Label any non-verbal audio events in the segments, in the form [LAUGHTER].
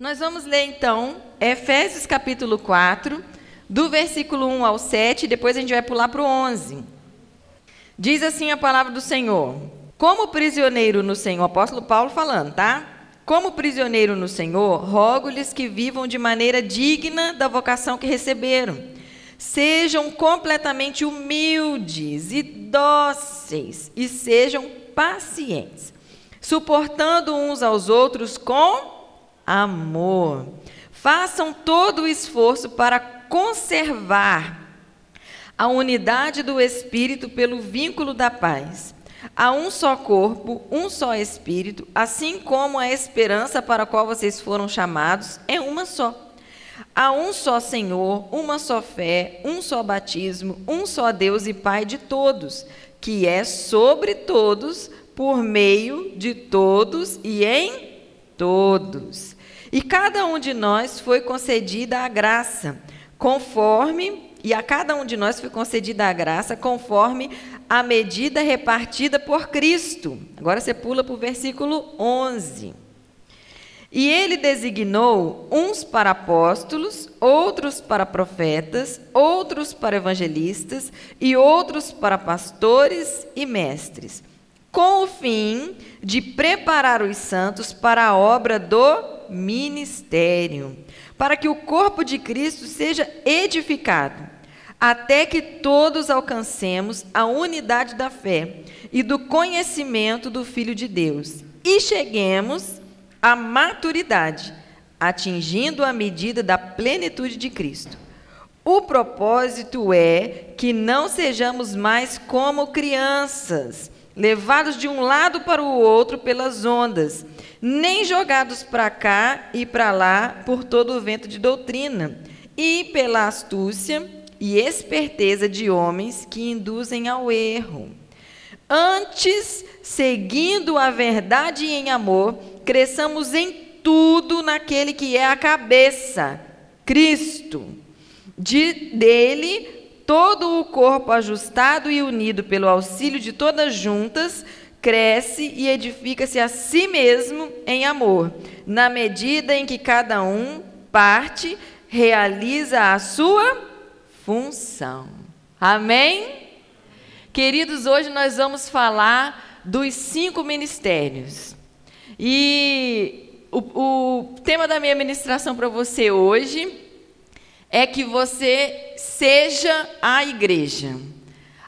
Nós vamos ler então Efésios capítulo 4, do versículo 1 ao 7, depois a gente vai pular para o 11. Diz assim a palavra do Senhor: Como prisioneiro no Senhor, apóstolo Paulo falando, tá? Como prisioneiro no Senhor, rogo-lhes que vivam de maneira digna da vocação que receberam. Sejam completamente humildes e dóceis e sejam pacientes, suportando uns aos outros com amor. Façam todo o esforço para conservar a unidade do espírito pelo vínculo da paz. Há um só corpo, um só espírito, assim como a esperança para a qual vocês foram chamados é uma só. Há um só Senhor, uma só fé, um só batismo, um só Deus e Pai de todos, que é sobre todos, por meio de todos e em todos. E cada um de nós foi concedida a graça, conforme e a cada um de nós foi concedida a graça conforme a medida repartida por Cristo. Agora você pula para o versículo 11. E ele designou uns para apóstolos, outros para profetas, outros para evangelistas e outros para pastores e mestres, com o fim de preparar os santos para a obra do ministério, para que o corpo de Cristo seja edificado até que todos alcancemos a unidade da fé e do conhecimento do Filho de Deus e cheguemos à maturidade, atingindo a medida da plenitude de Cristo. O propósito é que não sejamos mais como crianças, levados de um lado para o outro pelas ondas, nem jogados para cá e para lá por todo o vento de doutrina, e pela astúcia e esperteza de homens que induzem ao erro. Antes, seguindo a verdade em amor, cresçamos em tudo naquele que é a cabeça, Cristo. De, dele, todo o corpo ajustado e unido pelo auxílio de todas juntas, cresce e edifica-se a si mesmo em amor, na medida em que cada um parte realiza a sua função. Amém? Queridos, hoje nós vamos falar dos cinco ministérios. E o, o tema da minha ministração para você hoje é que você seja a igreja.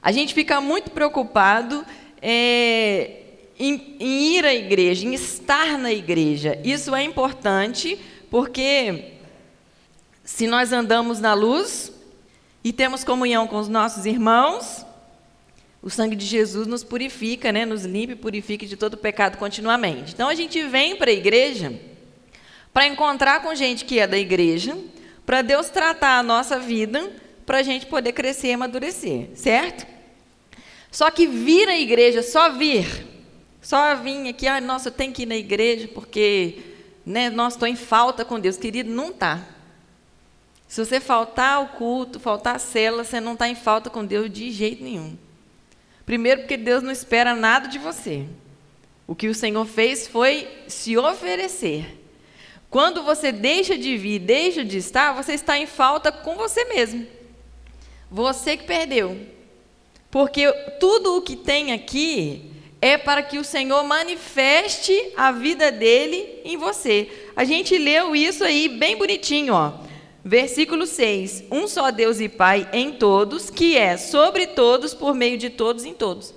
A gente fica muito preocupado é, em, em ir à igreja, em estar na igreja. Isso é importante porque se nós andamos na luz, e temos comunhão com os nossos irmãos, o sangue de Jesus nos purifica, né? nos limpa e purifica de todo pecado continuamente. Então a gente vem para a igreja para encontrar com gente que é da igreja, para Deus tratar a nossa vida, para a gente poder crescer e amadurecer, certo? Só que vir à igreja, só vir, só vir aqui, ah, nossa, eu tenho que ir na igreja porque, né, nossa, estou em falta com Deus, querido, não está. Se você faltar ao culto, faltar à cela, você não está em falta com Deus de jeito nenhum. Primeiro, porque Deus não espera nada de você. O que o Senhor fez foi se oferecer. Quando você deixa de vir, deixa de estar, você está em falta com você mesmo. Você que perdeu. Porque tudo o que tem aqui é para que o Senhor manifeste a vida dele em você. A gente leu isso aí bem bonitinho, ó. Versículo 6: Um só Deus e Pai em todos, que é sobre todos, por meio de todos, em todos.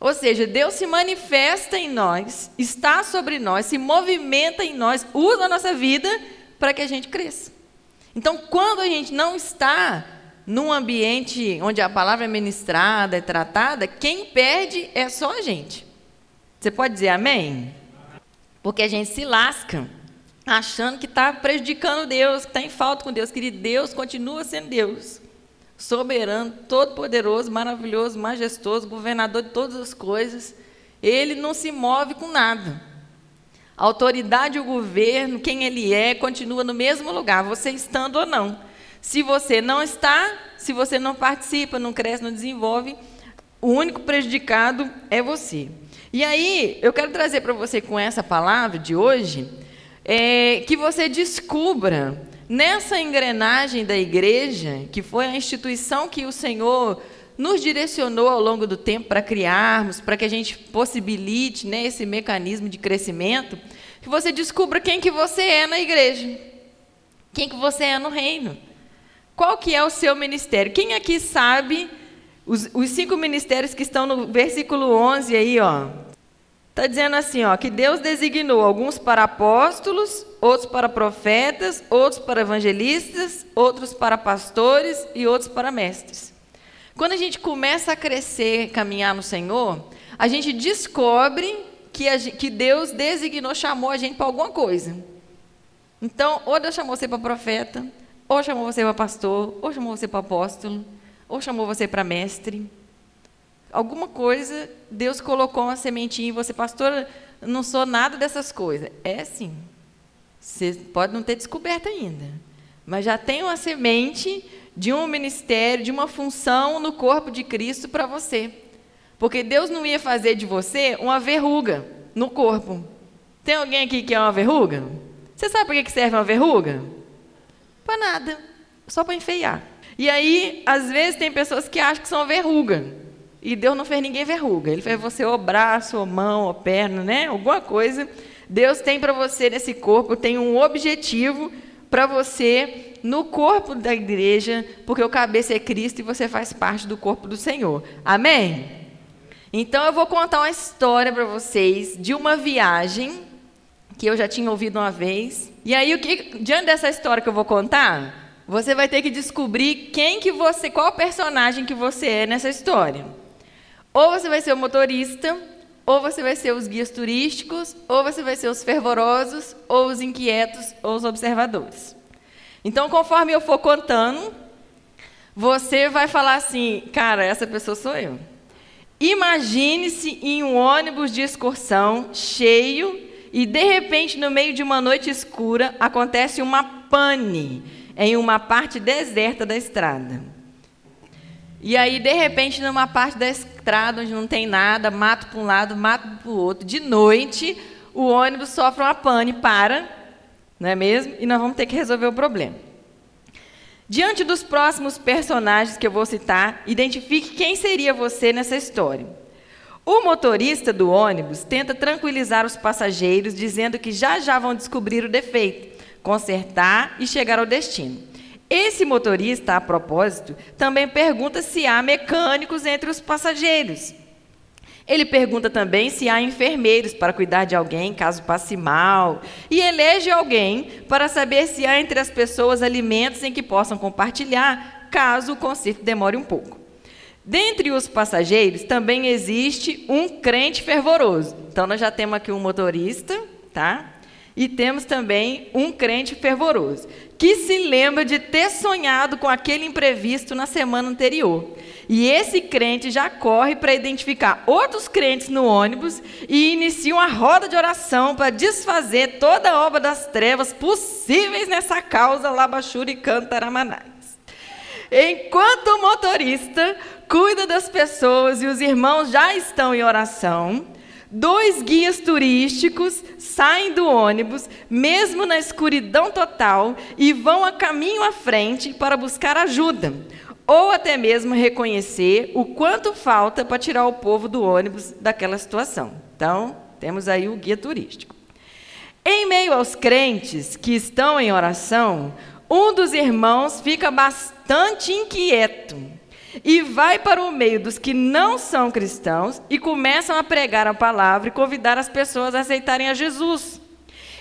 Ou seja, Deus se manifesta em nós, está sobre nós, se movimenta em nós, usa a nossa vida para que a gente cresça. Então, quando a gente não está num ambiente onde a palavra é ministrada, é tratada, quem perde é só a gente. Você pode dizer amém? Porque a gente se lasca achando que está prejudicando Deus, que está em falta com Deus. Querido, Deus continua sendo Deus. Soberano, todo-poderoso, maravilhoso, majestoso, governador de todas as coisas. Ele não se move com nada. A autoridade, o governo, quem ele é, continua no mesmo lugar, você estando ou não. Se você não está, se você não participa, não cresce, não desenvolve, o único prejudicado é você. E aí, eu quero trazer para você com essa palavra de hoje é que você descubra nessa engrenagem da igreja, que foi a instituição que o Senhor nos direcionou ao longo do tempo para criarmos, para que a gente possibilite né, esse mecanismo de crescimento, que você descubra quem que você é na igreja, quem que você é no reino, qual que é o seu ministério. Quem aqui sabe os, os cinco ministérios que estão no versículo 11 aí, ó, Está dizendo assim, ó, que Deus designou alguns para apóstolos, outros para profetas, outros para evangelistas, outros para pastores e outros para mestres. Quando a gente começa a crescer, caminhar no Senhor, a gente descobre que, a, que Deus designou, chamou a gente para alguma coisa. Então, ou Deus chamou você para profeta, ou chamou você para pastor, ou chamou você para apóstolo, ou chamou você para mestre alguma coisa, Deus colocou uma sementinha em você, pastor, não sou nada dessas coisas. É sim. Você pode não ter descoberto ainda, mas já tem uma semente de um ministério, de uma função no corpo de Cristo para você. Porque Deus não ia fazer de você uma verruga no corpo. Tem alguém aqui que é uma verruga? Você sabe para que serve uma verruga? Para nada, só para enfeiar. E aí, às vezes, tem pessoas que acham que são verruga. E Deus não fez ninguém verruga. Ele fez você ou braço, ou mão, ou perna, né? Alguma coisa. Deus tem para você nesse corpo, tem um objetivo para você no corpo da igreja, porque o cabeça é Cristo e você faz parte do corpo do Senhor. Amém? Então eu vou contar uma história para vocês de uma viagem que eu já tinha ouvido uma vez. E aí, o que, diante dessa história que eu vou contar, você vai ter que descobrir quem que você, qual personagem que você é nessa história. Ou você vai ser o motorista, ou você vai ser os guias turísticos, ou você vai ser os fervorosos, ou os inquietos, ou os observadores. Então, conforme eu for contando, você vai falar assim, cara, essa pessoa sou eu. Imagine-se em um ônibus de excursão cheio e de repente no meio de uma noite escura acontece uma pane em uma parte deserta da estrada. E aí, de repente, numa parte da estrada onde não tem nada, mato para um lado, mato para o outro. De noite, o ônibus sofre uma pane, para, não é mesmo? E nós vamos ter que resolver o problema. Diante dos próximos personagens que eu vou citar, identifique quem seria você nessa história. O motorista do ônibus tenta tranquilizar os passageiros, dizendo que já já vão descobrir o defeito, consertar e chegar ao destino. Esse motorista, a propósito, também pergunta se há mecânicos entre os passageiros. Ele pergunta também se há enfermeiros para cuidar de alguém caso passe mal. E elege alguém para saber se há entre as pessoas alimentos em que possam compartilhar, caso o concerto demore um pouco. Dentre os passageiros também existe um crente fervoroso. Então nós já temos aqui um motorista, tá? E temos também um crente fervoroso, que se lembra de ter sonhado com aquele imprevisto na semana anterior. E esse crente já corre para identificar outros crentes no ônibus e inicia uma roda de oração para desfazer toda a obra das trevas possíveis nessa causa Labachuri Cantaramanais. Enquanto o motorista cuida das pessoas e os irmãos já estão em oração, Dois guias turísticos saem do ônibus, mesmo na escuridão total, e vão a caminho à frente para buscar ajuda, ou até mesmo reconhecer o quanto falta para tirar o povo do ônibus daquela situação. Então, temos aí o guia turístico. Em meio aos crentes que estão em oração, um dos irmãos fica bastante inquieto e vai para o meio dos que não são cristãos e começam a pregar a palavra e convidar as pessoas a aceitarem a Jesus.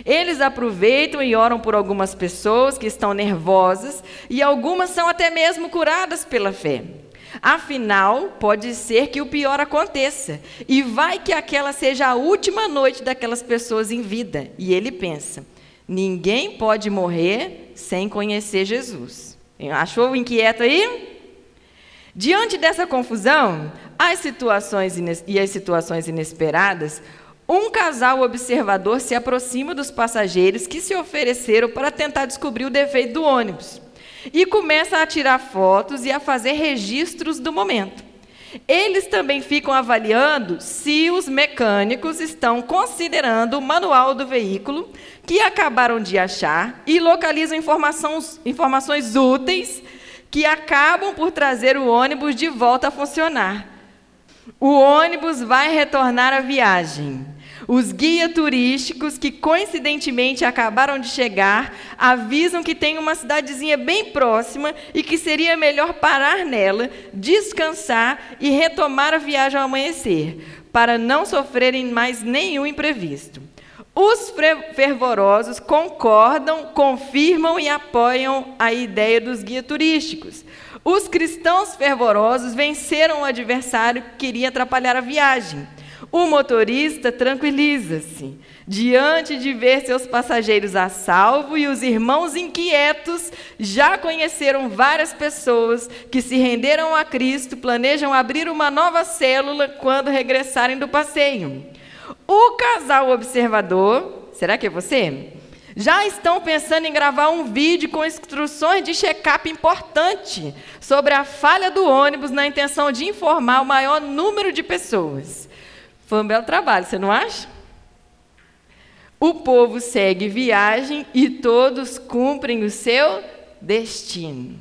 Eles aproveitam e oram por algumas pessoas que estão nervosas e algumas são até mesmo curadas pela fé. Afinal, pode ser que o pior aconteça e vai que aquela seja a última noite daquelas pessoas em vida. E ele pensa: ninguém pode morrer sem conhecer Jesus. Achou inquieto aí? Diante dessa confusão, as situações e as situações inesperadas, um casal observador se aproxima dos passageiros que se ofereceram para tentar descobrir o defeito do ônibus e começa a tirar fotos e a fazer registros do momento. Eles também ficam avaliando se os mecânicos estão considerando o manual do veículo que acabaram de achar e localizam informações, informações úteis acabam por trazer o ônibus de volta a funcionar. O ônibus vai retornar à viagem. Os guias turísticos, que coincidentemente acabaram de chegar, avisam que tem uma cidadezinha bem próxima e que seria melhor parar nela, descansar e retomar a viagem ao amanhecer, para não sofrerem mais nenhum imprevisto. Os fervorosos concordam, confirmam e apoiam a ideia dos guias turísticos. Os cristãos fervorosos venceram o adversário que queria atrapalhar a viagem. O motorista tranquiliza-se diante de ver seus passageiros a salvo e os irmãos inquietos já conheceram várias pessoas que se renderam a Cristo, planejam abrir uma nova célula quando regressarem do passeio. O casal observador, será que é você? Já estão pensando em gravar um vídeo com instruções de check-up importante sobre a falha do ônibus na intenção de informar o maior número de pessoas. Foi um belo trabalho, você não acha? O povo segue viagem e todos cumprem o seu destino.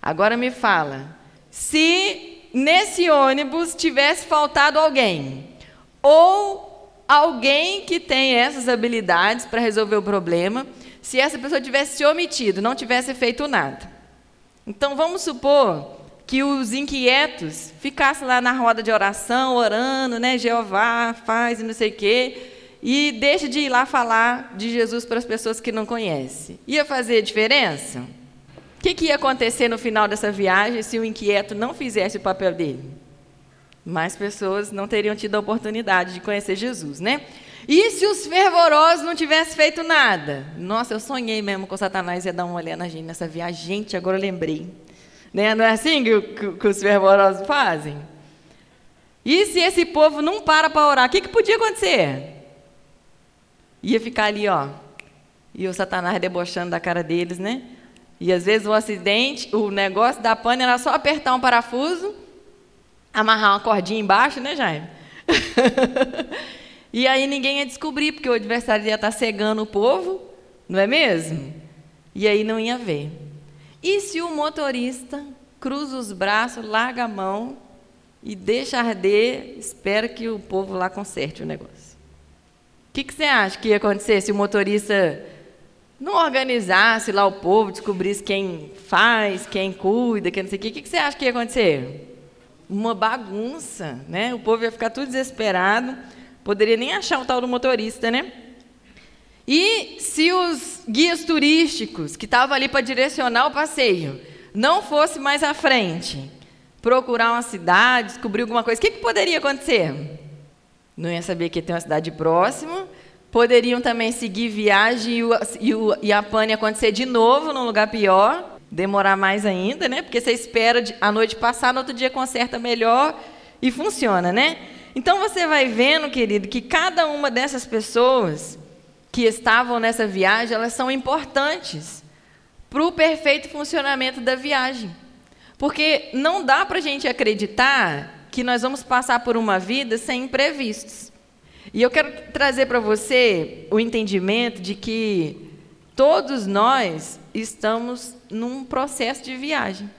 Agora me fala, se nesse ônibus tivesse faltado alguém, ou alguém que tem essas habilidades para resolver o problema, se essa pessoa tivesse se omitido, não tivesse feito nada. Então vamos supor que os inquietos ficassem lá na roda de oração, orando, né? Jeová faz e não sei o quê, e deixa de ir lá falar de Jesus para as pessoas que não conhecem. Ia fazer diferença? O que, que ia acontecer no final dessa viagem se o inquieto não fizesse o papel dele? Mais pessoas não teriam tido a oportunidade de conhecer Jesus, né? E se os fervorosos não tivessem feito nada? Nossa, eu sonhei mesmo com Satanás ia dar uma olhada na gente nessa viagem. Gente, agora eu lembrei. Né? Não é assim que, que, que os fervorosos fazem? E se esse povo não para para orar, o que, que podia acontecer? Ia ficar ali, ó. E o Satanás debochando da cara deles, né? E às vezes o acidente, o negócio da pane era só apertar um parafuso, amarrar uma cordinha embaixo, né, Jaime? [LAUGHS] e aí ninguém ia descobrir, porque o adversário ia estar cegando o povo, não é mesmo? E aí não ia ver. E se o motorista cruza os braços, larga a mão e deixa arder, espera que o povo lá conserte o negócio? O que, que você acha que ia acontecer se o motorista não organizasse lá o povo, descobrisse quem faz, quem cuida, quem não sei o quê? O que, que você acha que ia acontecer? Uma bagunça, né? O povo ia ficar tudo desesperado, poderia nem achar o tal do motorista, né? E se os guias turísticos que estavam ali para direcionar o passeio não fosse mais à frente, procurar uma cidade, descobrir alguma coisa, o que, que poderia acontecer? Não ia saber que tem uma cidade próxima. Poderiam também seguir viagem e, o, e, o, e a pane acontecer de novo num lugar pior, demorar mais ainda, né? Porque você espera a noite passar, no outro dia conserta melhor e funciona, né? Então você vai vendo, querido, que cada uma dessas pessoas que estavam nessa viagem, elas são importantes para o perfeito funcionamento da viagem. Porque não dá para a gente acreditar que nós vamos passar por uma vida sem imprevistos. E eu quero trazer para você o entendimento de que todos nós estamos num processo de viagem.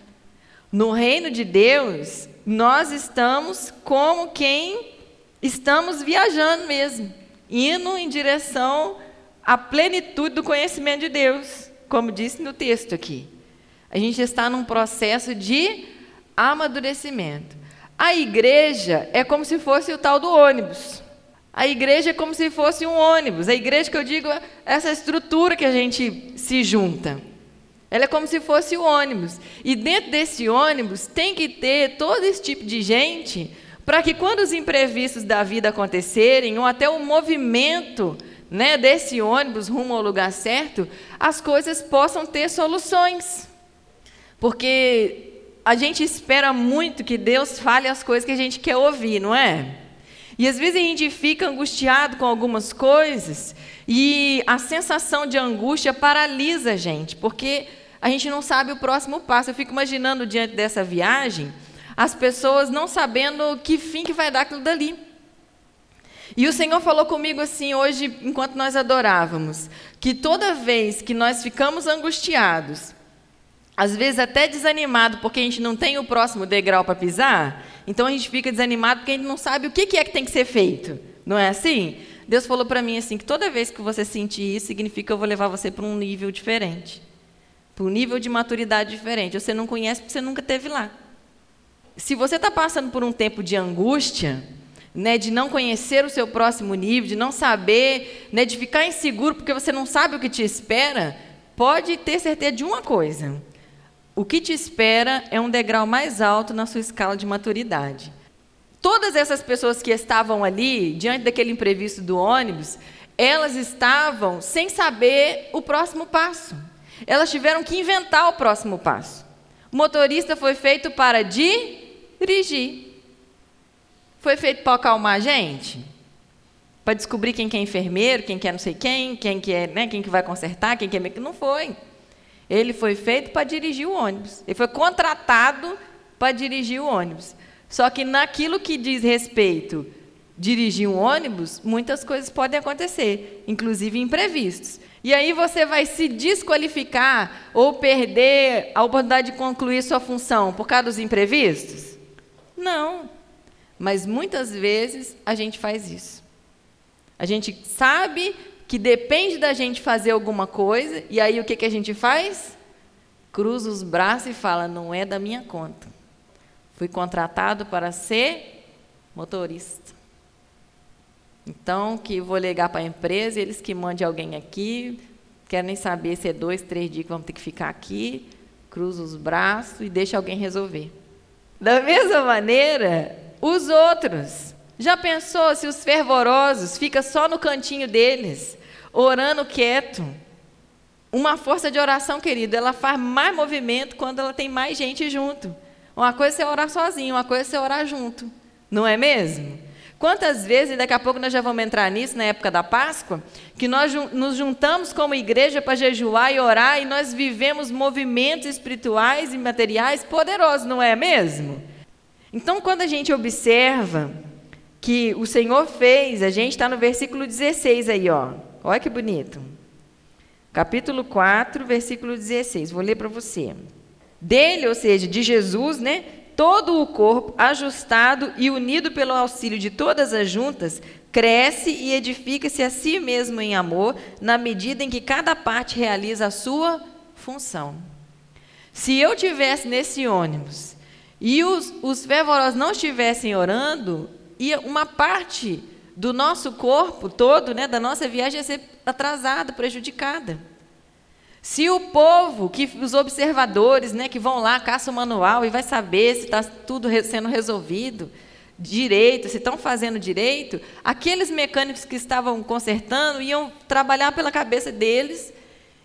No reino de Deus, nós estamos como quem estamos viajando mesmo indo em direção à plenitude do conhecimento de Deus, como disse no texto aqui. A gente está num processo de amadurecimento. A igreja é como se fosse o tal do ônibus. A igreja é como se fosse um ônibus. A igreja que eu digo é essa estrutura que a gente se junta. Ela é como se fosse o ônibus. E dentro desse ônibus tem que ter todo esse tipo de gente para que quando os imprevistos da vida acontecerem, ou até o movimento né, desse ônibus rumo ao lugar certo, as coisas possam ter soluções. Porque a gente espera muito que Deus fale as coisas que a gente quer ouvir, não é? E às vezes a gente fica angustiado com algumas coisas e a sensação de angústia paralisa a gente, porque a gente não sabe o próximo passo. Eu fico imaginando diante dessa viagem as pessoas não sabendo que fim que vai dar aquilo dali. E o Senhor falou comigo assim hoje, enquanto nós adorávamos, que toda vez que nós ficamos angustiados, às vezes até desanimado porque a gente não tem o próximo degrau para pisar, então a gente fica desanimado porque a gente não sabe o que é que tem que ser feito. Não é assim? Deus falou para mim assim que toda vez que você sentir isso, significa que eu vou levar você para um nível diferente. Para um nível de maturidade diferente. Você não conhece porque você nunca teve lá. Se você está passando por um tempo de angústia, né, de não conhecer o seu próximo nível, de não saber, né, de ficar inseguro porque você não sabe o que te espera, pode ter certeza de uma coisa: o que te espera é um degrau mais alto na sua escala de maturidade. Todas essas pessoas que estavam ali, diante daquele imprevisto do ônibus, elas estavam sem saber o próximo passo. Elas tiveram que inventar o próximo passo. O motorista foi feito para dirigir. Foi feito para acalmar a gente? Para descobrir quem que é enfermeiro, quem que é não sei quem, quem que é, né, quem que vai consertar, quem que é... Não foi. Ele foi feito para dirigir o ônibus. Ele foi contratado para dirigir o ônibus. Só que naquilo que diz respeito dirigir um ônibus, muitas coisas podem acontecer, inclusive imprevistos. E aí você vai se desqualificar ou perder a oportunidade de concluir sua função por causa dos imprevistos? Não. Mas muitas vezes a gente faz isso. A gente sabe que depende da gente fazer alguma coisa, e aí o que, que a gente faz? Cruza os braços e fala: não é da minha conta. Fui contratado para ser motorista. Então, que vou ligar para a empresa, eles que mandem alguém aqui, querem nem saber se é dois, três dias que vamos ter que ficar aqui, cruza os braços e deixa alguém resolver. Da mesma maneira, os outros. Já pensou se os fervorosos ficam só no cantinho deles, orando quieto. Uma força de oração, querido, ela faz mais movimento quando ela tem mais gente junto. Uma coisa é orar sozinho, uma coisa é orar junto. Não é mesmo? Quantas vezes, e daqui a pouco nós já vamos entrar nisso, na época da Páscoa, que nós nos juntamos como igreja para jejuar e orar e nós vivemos movimentos espirituais e materiais poderosos, não é mesmo? Então, quando a gente observa que o Senhor fez, a gente está no versículo 16 aí, ó. Olha que bonito. Capítulo 4, versículo 16. Vou ler para você. Dele, ou seja, de Jesus, né? Todo o corpo, ajustado e unido pelo auxílio de todas as juntas, cresce e edifica-se a si mesmo em amor, na medida em que cada parte realiza a sua função. Se eu tivesse nesse ônibus e os, os fervorosos não estivessem orando, ia uma parte do nosso corpo todo, né, da nossa viagem, ia ser atrasada, prejudicada. Se o povo, que os observadores, né, que vão lá, caçam o manual e vai saber se está tudo sendo resolvido direito, se estão fazendo direito, aqueles mecânicos que estavam consertando iam trabalhar pela cabeça deles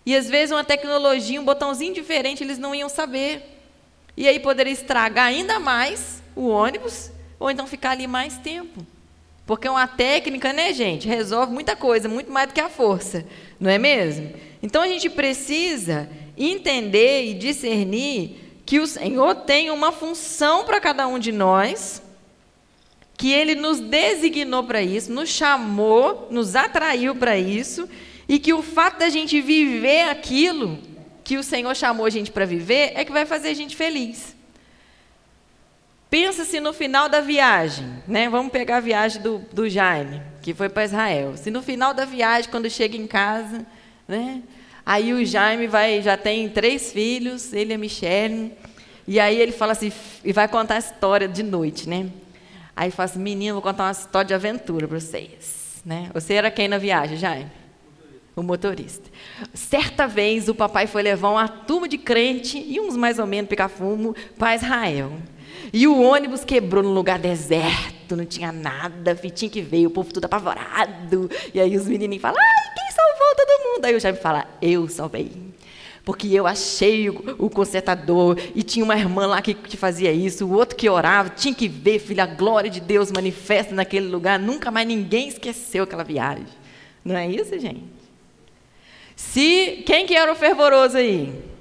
e às vezes uma tecnologia, um botãozinho diferente, eles não iam saber. E aí poderia estragar ainda mais o ônibus, ou então ficar ali mais tempo. Porque uma técnica, né, gente, resolve muita coisa, muito mais do que a força, não é mesmo? Então a gente precisa entender e discernir que o Senhor tem uma função para cada um de nós, que Ele nos designou para isso, nos chamou, nos atraiu para isso, e que o fato da gente viver aquilo que o Senhor chamou a gente para viver é que vai fazer a gente feliz. Pensa-se no final da viagem, né? Vamos pegar a viagem do, do Jaime, que foi para Israel. Se no final da viagem, quando chega em casa, né? Aí o Jaime vai, já tem três filhos, ele e a Michelle, e aí ele fala assim, e vai contar a história de noite, né? Aí fala assim, menino, vou contar uma história de aventura para vocês, né? Você era quem na viagem, Jaime? o motorista. Certa vez o papai foi levar uma turma de crente e uns mais ou menos picar fumo para Israel. E o ônibus quebrou num lugar deserto, não tinha nada, tinha que ver, o povo tudo apavorado. E aí os menininhos falam, ai, quem salvou todo mundo? Aí o chefe fala, eu salvei. Porque eu achei o, o consertador e tinha uma irmã lá que, que fazia isso, o outro que orava, tinha que ver, filha, a glória de Deus manifesta naquele lugar. Nunca mais ninguém esqueceu aquela viagem. Não é isso, gente? Se quem que era o fervoroso aí?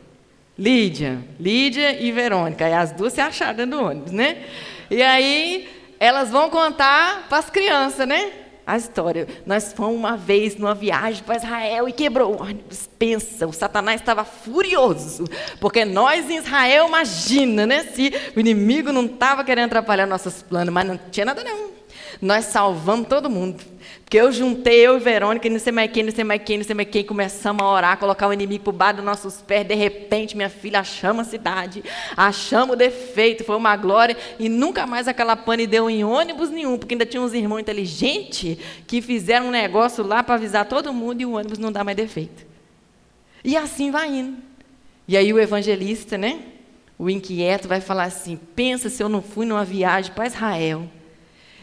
Lídia. Lídia e Verônica. E as duas se acharam dentro do ônibus, né? E aí elas vão contar para as crianças, né? A história. Nós fomos uma vez numa viagem para Israel e quebrou o ônibus. Pensa, o Satanás estava furioso. Porque nós em Israel, imagina, né? Se o inimigo não estava querendo atrapalhar nossos planos, mas não tinha nada não. Nós salvamos todo mundo. Porque eu juntei, eu e Verônica, e não sei mais quem, não sei mais quem, não sei mais quem, começamos a orar, colocar o inimigo por baixo dos nossos pés. De repente, minha filha, achamos a cidade, achamos o defeito, foi uma glória. E nunca mais aquela pane deu em ônibus nenhum, porque ainda tinha uns irmãos inteligentes que fizeram um negócio lá para avisar todo mundo e o ônibus não dá mais defeito. E assim vai indo. E aí o evangelista, né? O inquieto vai falar assim: pensa se eu não fui numa viagem para Israel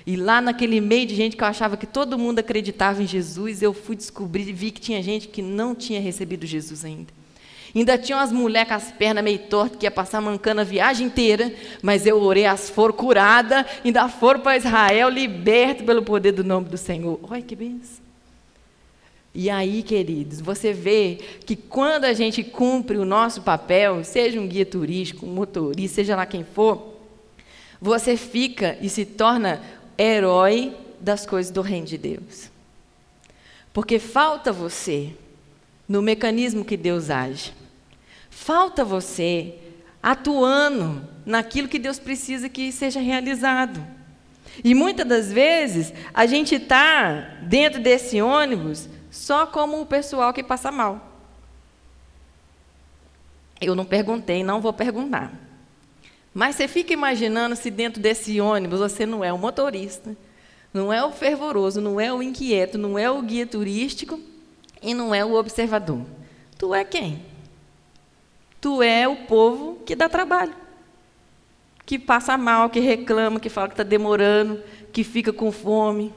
e lá naquele meio de gente que eu achava que todo mundo acreditava em Jesus, eu fui descobrir e vi que tinha gente que não tinha recebido Jesus ainda. Ainda tinham as mulheres com as pernas meio tortas que ia passar mancando a viagem inteira, mas eu orei, as foram curadas, ainda foram para Israel, liberto pelo poder do nome do Senhor. Olha que benção. E aí, queridos, você vê que quando a gente cumpre o nosso papel, seja um guia turístico, um motorista, seja lá quem for, você fica e se torna herói das coisas do reino de Deus. Porque falta você no mecanismo que Deus age. Falta você atuando naquilo que Deus precisa que seja realizado. E muitas das vezes a gente está dentro desse ônibus só como o pessoal que passa mal. Eu não perguntei, não vou perguntar. Mas você fica imaginando se dentro desse ônibus você não é o motorista, não é o fervoroso, não é o inquieto, não é o guia turístico e não é o observador. Tu é quem? Tu é o povo que dá trabalho, que passa mal, que reclama, que fala que está demorando, que fica com fome,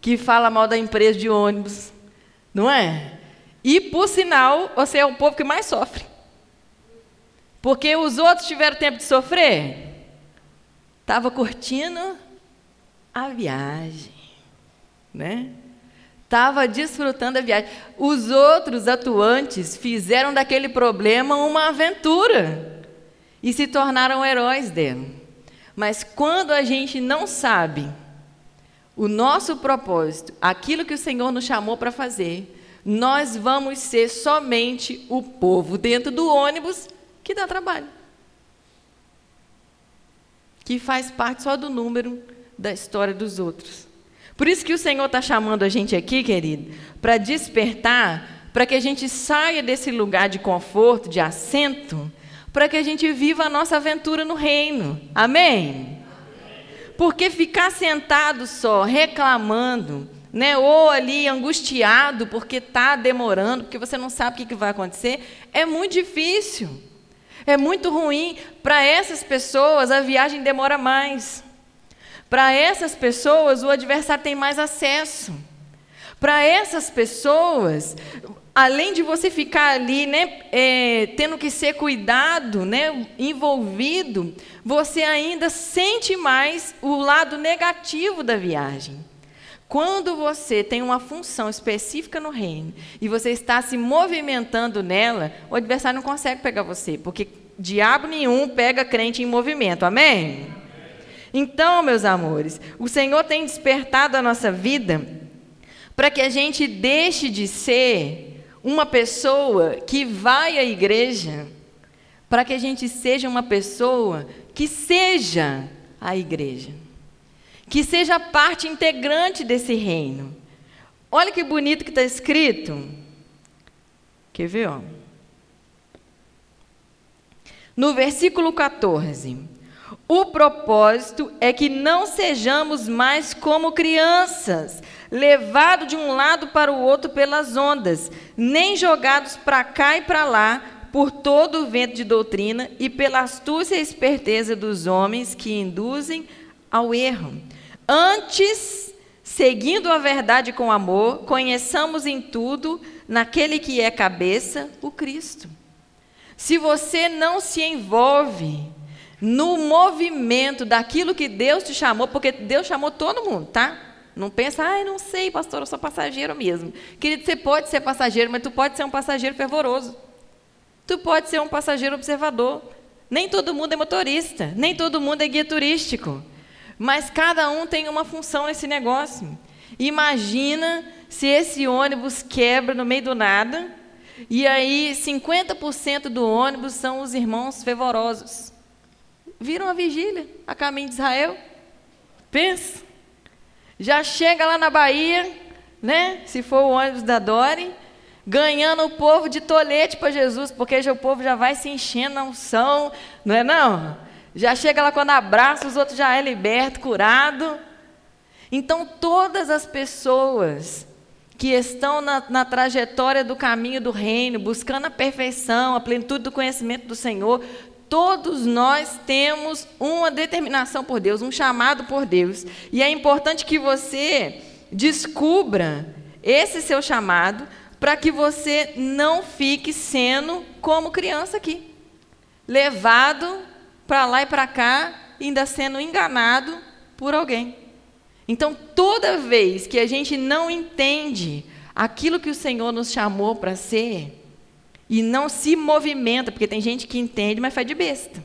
que fala mal da empresa de ônibus, não é? E, por sinal, você é o povo que mais sofre. Porque os outros tiveram tempo de sofrer? Estava curtindo a viagem, né? Estava desfrutando a viagem. Os outros atuantes fizeram daquele problema uma aventura e se tornaram heróis dela. Mas quando a gente não sabe o nosso propósito, aquilo que o Senhor nos chamou para fazer, nós vamos ser somente o povo dentro do ônibus que dá trabalho. Que faz parte só do número da história dos outros. Por isso que o Senhor está chamando a gente aqui, querido, para despertar, para que a gente saia desse lugar de conforto, de assento, para que a gente viva a nossa aventura no reino. Amém? Porque ficar sentado só, reclamando, né, ou ali angustiado porque está demorando, porque você não sabe o que vai acontecer, é muito difícil. É muito ruim. Para essas pessoas, a viagem demora mais. Para essas pessoas, o adversário tem mais acesso. Para essas pessoas, além de você ficar ali, né, é, tendo que ser cuidado, né, envolvido, você ainda sente mais o lado negativo da viagem. Quando você tem uma função específica no reino e você está se movimentando nela, o adversário não consegue pegar você, porque diabo nenhum pega crente em movimento. Amém? Então, meus amores, o Senhor tem despertado a nossa vida para que a gente deixe de ser uma pessoa que vai à igreja, para que a gente seja uma pessoa que seja a igreja que seja parte integrante desse reino. Olha que bonito que está escrito. Quer ver? Ó? No versículo 14. O propósito é que não sejamos mais como crianças, levados de um lado para o outro pelas ondas, nem jogados para cá e para lá por todo o vento de doutrina e pela astúcia e esperteza dos homens que induzem ao erro. Antes, seguindo a verdade com amor, conheçamos em tudo, naquele que é cabeça, o Cristo. Se você não se envolve no movimento daquilo que Deus te chamou, porque Deus chamou todo mundo, tá? Não pensa, ai, não sei, pastor, eu sou passageiro mesmo. Querido, você pode ser passageiro, mas tu pode ser um passageiro fervoroso. Tu pode ser um passageiro observador. Nem todo mundo é motorista, nem todo mundo é guia turístico. Mas cada um tem uma função nesse negócio. Imagina se esse ônibus quebra no meio do nada, e aí 50% do ônibus são os irmãos fervorosos. Viram a vigília a caminho de Israel? Pensa. Já chega lá na Bahia, né? Se for o ônibus da Dori, ganhando o povo de tolete para Jesus, porque já o povo já vai se enchendo na unção, não é não? Já chega lá quando abraça, os outros já é liberto, curado. Então todas as pessoas que estão na, na, trajetória do caminho do reino, buscando a perfeição, a plenitude do conhecimento do Senhor, todos nós temos uma determinação por Deus, um chamado por Deus. E é importante que você descubra esse seu chamado para que você não fique sendo como criança aqui, levado para lá e para cá, ainda sendo enganado por alguém. Então, toda vez que a gente não entende aquilo que o Senhor nos chamou para ser, e não se movimenta, porque tem gente que entende, mas faz de besta,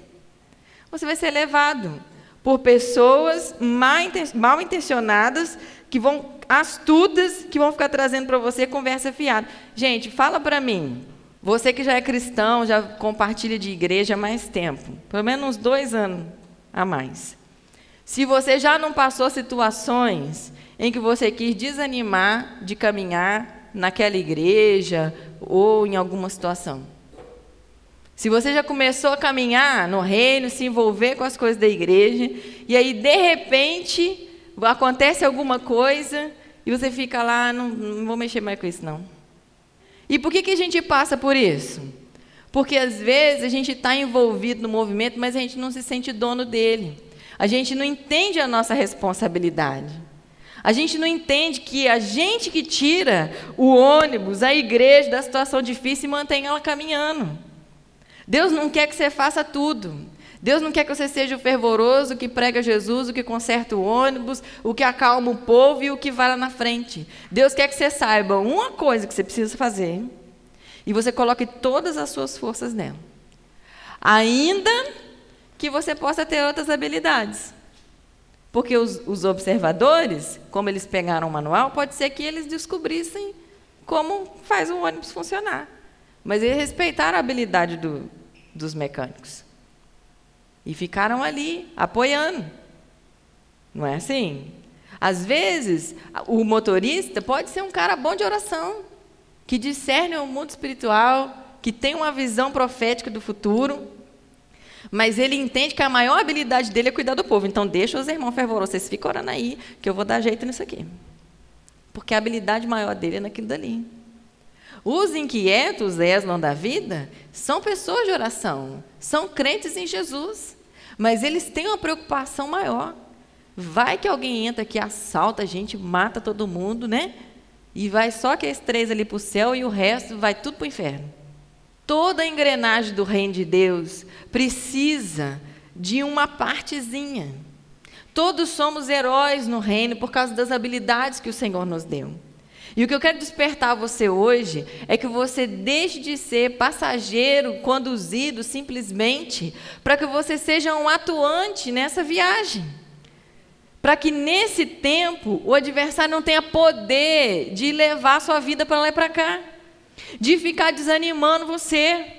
você vai ser levado por pessoas mal intencionadas que vão astutas que vão ficar trazendo para você conversa fiada. Gente, fala para mim. Você que já é cristão, já compartilha de igreja há mais tempo, pelo menos uns dois anos a mais. Se você já não passou situações em que você quis desanimar de caminhar naquela igreja ou em alguma situação. Se você já começou a caminhar no reino, se envolver com as coisas da igreja, e aí de repente acontece alguma coisa e você fica lá, não, não vou mexer mais com isso não. E por que, que a gente passa por isso? Porque às vezes a gente está envolvido no movimento, mas a gente não se sente dono dele. A gente não entende a nossa responsabilidade. A gente não entende que a gente que tira o ônibus, a igreja da situação difícil e mantém ela caminhando. Deus não quer que você faça tudo. Deus não quer que você seja o fervoroso que prega Jesus, o que conserta o ônibus, o que acalma o povo e o que vai lá na frente. Deus quer que você saiba uma coisa que você precisa fazer e você coloque todas as suas forças nela. Ainda que você possa ter outras habilidades. Porque os, os, observadores, como eles pegaram o manual, pode ser que eles descobrissem como faz o ônibus funcionar. Mas eles respeitaram a habilidade do, dos mecânicos. E ficaram ali, apoiando. Não é assim? Às vezes, o motorista pode ser um cara bom de oração, que discerne o mundo espiritual, que tem uma visão profética do futuro, mas ele entende que a maior habilidade dele é cuidar do povo. Então, deixa os irmãos fervorosos, vocês ficam orando aí, que eu vou dar jeito nisso aqui. Porque a habilidade maior dele é naquilo dali. Os inquietos, Eslan da vida, são pessoas de oração, são crentes em Jesus, mas eles têm uma preocupação maior. Vai que alguém entra que assalta a gente, mata todo mundo, né? E vai só aqueles três ali para o céu e o resto vai tudo para o inferno. Toda a engrenagem do reino de Deus precisa de uma partezinha. Todos somos heróis no reino por causa das habilidades que o Senhor nos deu. E o que eu quero despertar você hoje é que você deixe de ser passageiro conduzido simplesmente para que você seja um atuante nessa viagem. Para que nesse tempo o adversário não tenha poder de levar a sua vida para lá e para cá de ficar desanimando você.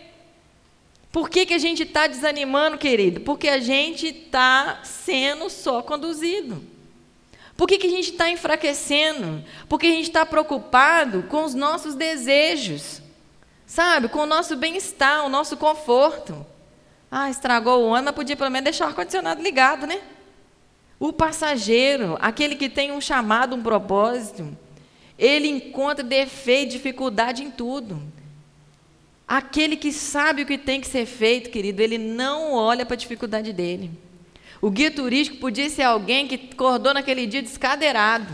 Por que, que a gente está desanimando, querido? Porque a gente está sendo só conduzido. Por que, que a gente está enfraquecendo? Porque a gente está preocupado com os nossos desejos, sabe? Com o nosso bem-estar, o nosso conforto. Ah, estragou o ano, mas podia pelo menos deixar o ar-condicionado ligado, né? O passageiro, aquele que tem um chamado, um propósito, ele encontra defeito, dificuldade em tudo. Aquele que sabe o que tem que ser feito, querido, ele não olha para a dificuldade dele. O guia turístico podia ser alguém que acordou naquele dia descadeirado,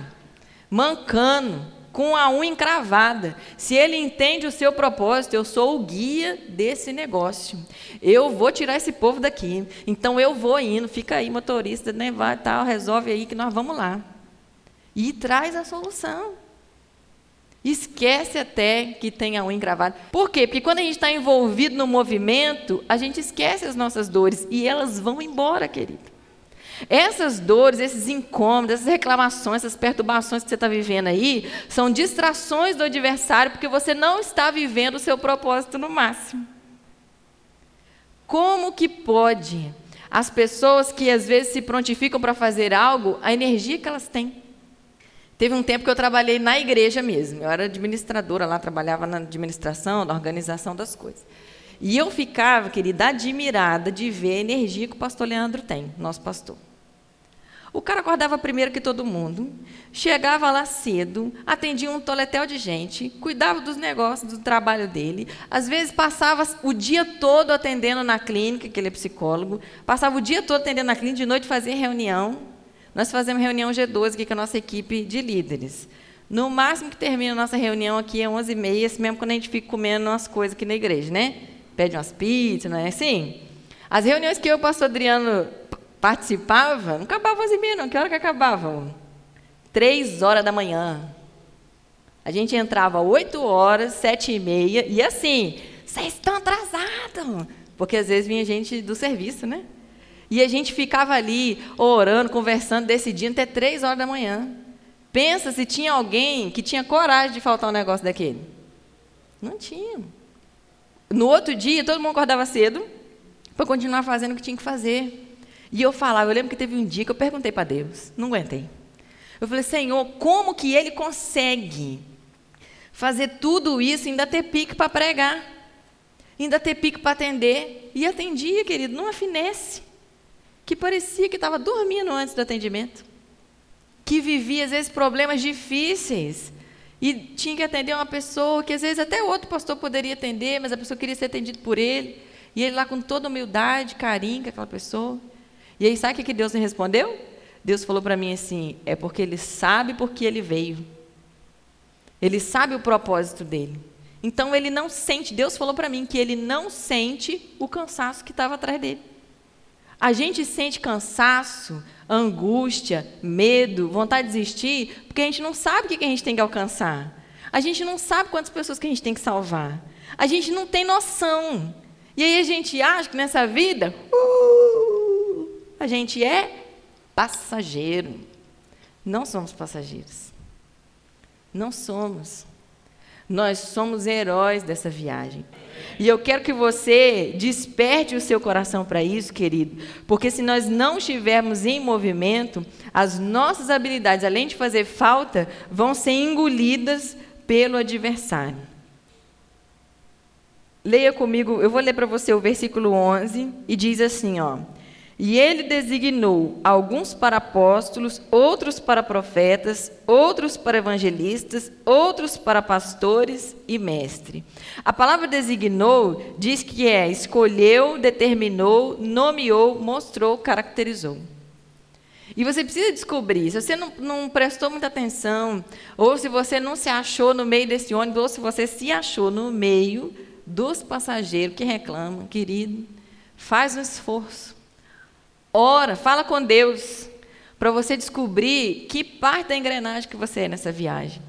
mancando, com a unha encravada. Se ele entende o seu propósito, eu sou o guia desse negócio. Eu vou tirar esse povo daqui. Então eu vou indo, fica aí, motorista, né? Vai, tal, resolve aí que nós vamos lá. E traz a solução. Esquece até que tem a unha encravada. Por quê? Porque quando a gente está envolvido no movimento, a gente esquece as nossas dores e elas vão embora, querido. Essas dores, esses incômodos, essas reclamações, essas perturbações que você está vivendo aí, são distrações do adversário, porque você não está vivendo o seu propósito no máximo. Como que pode as pessoas que às vezes se prontificam para fazer algo, a energia que elas têm? Teve um tempo que eu trabalhei na igreja mesmo. Eu era administradora lá, trabalhava na administração, na organização das coisas. E eu ficava, querida, admirada de ver a energia que o pastor Leandro tem, nosso pastor. O cara acordava primeiro que todo mundo, chegava lá cedo, atendia um toletel de gente, cuidava dos negócios, do trabalho dele. Às vezes passava o dia todo atendendo na clínica, que ele é psicólogo, passava o dia todo atendendo na clínica, de noite fazia reunião. Nós fazemos reunião G12 aqui com a nossa equipe de líderes. No máximo que termina a nossa reunião aqui é 11h30, mesmo quando a gente fica comendo umas coisas aqui na igreja, né? Pede umas pizzas, não é assim? As reuniões que eu e o pastor Adriano participava, não acabava às 11h30, não. Que hora que acabavam? Três horas da manhã. A gente entrava 8 horas, sete e meia, e assim, vocês estão atrasados. Porque às vezes vinha gente do serviço, né? E a gente ficava ali orando, conversando, decidindo até três horas da manhã. Pensa se tinha alguém que tinha coragem de faltar um negócio daquele. Não tinha. No outro dia, todo mundo acordava cedo para continuar fazendo o que tinha que fazer. E eu falava, eu lembro que teve um dia que eu perguntei para Deus, não aguentei. Eu falei, Senhor, como que ele consegue fazer tudo isso e ainda ter pique para pregar? Ainda ter pique para atender? E atendia, querido, numa finesse que parecia que estava dormindo antes do atendimento, que vivia, às vezes, problemas difíceis, e tinha que atender uma pessoa que, às vezes, até outro pastor poderia atender, mas a pessoa queria ser atendido por ele, e ele lá com toda humildade, carinho com aquela pessoa. E aí, sabe o que Deus me respondeu? Deus falou para mim assim: é porque ele sabe porque ele veio. Ele sabe o propósito dele. Então ele não sente, Deus falou para mim que ele não sente o cansaço que estava atrás dele. A gente sente cansaço, angústia, medo, vontade de desistir, porque a gente não sabe o que a gente tem que alcançar. A gente não sabe quantas pessoas que a gente tem que salvar. A gente não tem noção. E aí a gente acha que nessa vida, uh, a gente é passageiro. Não somos passageiros. Não somos. Nós somos heróis dessa viagem. E eu quero que você desperte o seu coração para isso, querido, porque se nós não estivermos em movimento, as nossas habilidades, além de fazer falta, vão ser engolidas pelo adversário. Leia comigo, eu vou ler para você o versículo 11 e diz assim, ó: e ele designou alguns para apóstolos, outros para profetas, outros para evangelistas, outros para pastores e mestre. A palavra designou diz que é escolheu, determinou, nomeou, mostrou, caracterizou. E você precisa descobrir, se você não, não, prestou muita atenção, ou se você não se achou no meio desse ônibus, ou se você se achou no meio dos passageiros que reclamam, querido, faz um esforço Ora, fala com Deus para você descobrir que parte da engrenagem que você é nessa viagem.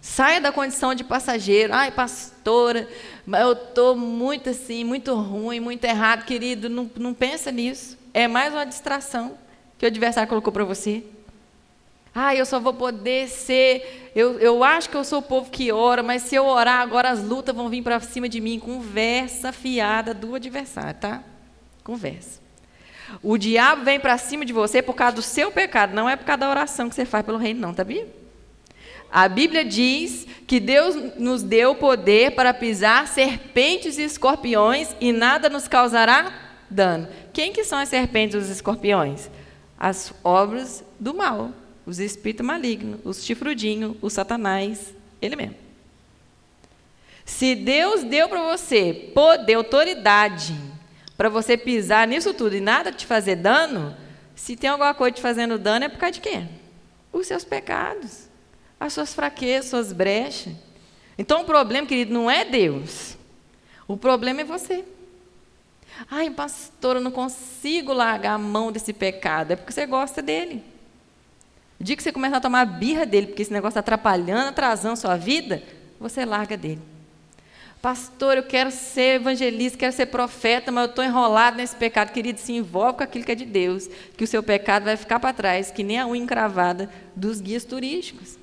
Saia da condição de passageiro. Ai, pastora, eu estou muito assim, muito ruim, muito errado, querido. Não, não pensa nisso. É mais uma distração que o adversário colocou para você. Ah, eu só vou poder ser. Eu, eu acho que eu sou o povo que ora, mas se eu orar, agora as lutas vão vir para cima de mim. Conversa fiada do adversário, tá? Conversa. O diabo vem para cima de você por causa do seu pecado, não é por causa da oração que você faz pelo reino, não, tá vendo? A Bíblia diz que Deus nos deu poder para pisar serpentes e escorpiões e nada nos causará dano. Quem que são as serpentes e os escorpiões? As obras do mal, os espíritos malignos, os chifrudinhos, o satanás, ele mesmo. Se Deus deu para você poder, autoridade, para você pisar nisso tudo e nada te fazer dano, se tem alguma coisa te fazendo dano, é por causa de quê? Os seus pecados, as suas fraquezas, suas brechas. Então o problema, querido, não é Deus. O problema é você. Ai, pastor, eu não consigo largar a mão desse pecado. É porque você gosta dele. O dia que você começa a tomar birra dele, porque esse negócio está atrapalhando, atrasando sua vida, você larga dele. Pastor, eu quero ser evangelista, quero ser profeta, mas eu estou enrolado nesse pecado. Querido, se envolve com aquilo que é de Deus, que o seu pecado vai ficar para trás, que nem a unha encravada dos guias turísticos.